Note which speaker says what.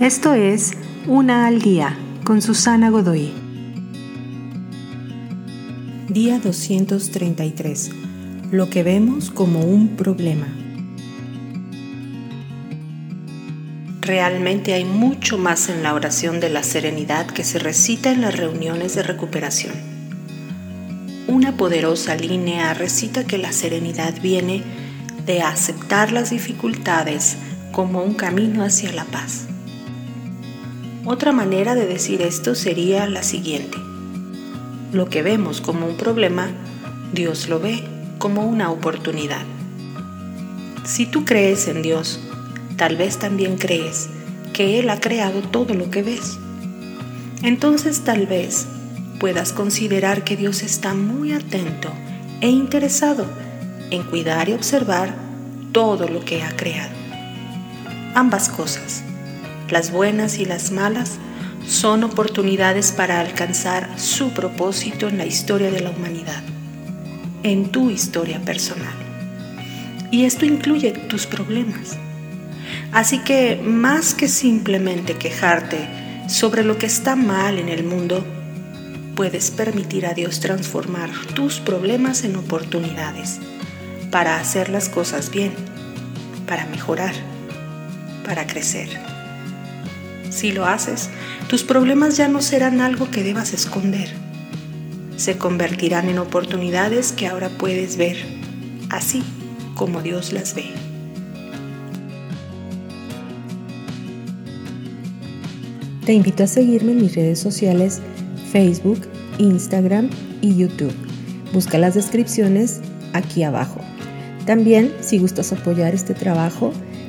Speaker 1: Esto es Una al Día con Susana Godoy. Día 233. Lo que vemos como un problema.
Speaker 2: Realmente hay mucho más en la oración de la serenidad que se recita en las reuniones de recuperación. Una poderosa línea recita que la serenidad viene de aceptar las dificultades como un camino hacia la paz. Otra manera de decir esto sería la siguiente. Lo que vemos como un problema, Dios lo ve como una oportunidad. Si tú crees en Dios, tal vez también crees que Él ha creado todo lo que ves. Entonces tal vez puedas considerar que Dios está muy atento e interesado en cuidar y observar todo lo que ha creado. Ambas cosas, las buenas y las malas, son oportunidades para alcanzar su propósito en la historia de la humanidad, en tu historia personal. Y esto incluye tus problemas. Así que más que simplemente quejarte sobre lo que está mal en el mundo, puedes permitir a Dios transformar tus problemas en oportunidades para hacer las cosas bien, para mejorar, para crecer. Si lo haces, tus problemas ya no serán algo que debas esconder. Se convertirán en oportunidades que ahora puedes ver, así como Dios las ve.
Speaker 1: Te invito a seguirme en mis redes sociales Facebook, Instagram y YouTube. Busca las descripciones aquí abajo. También, si gustas apoyar este trabajo,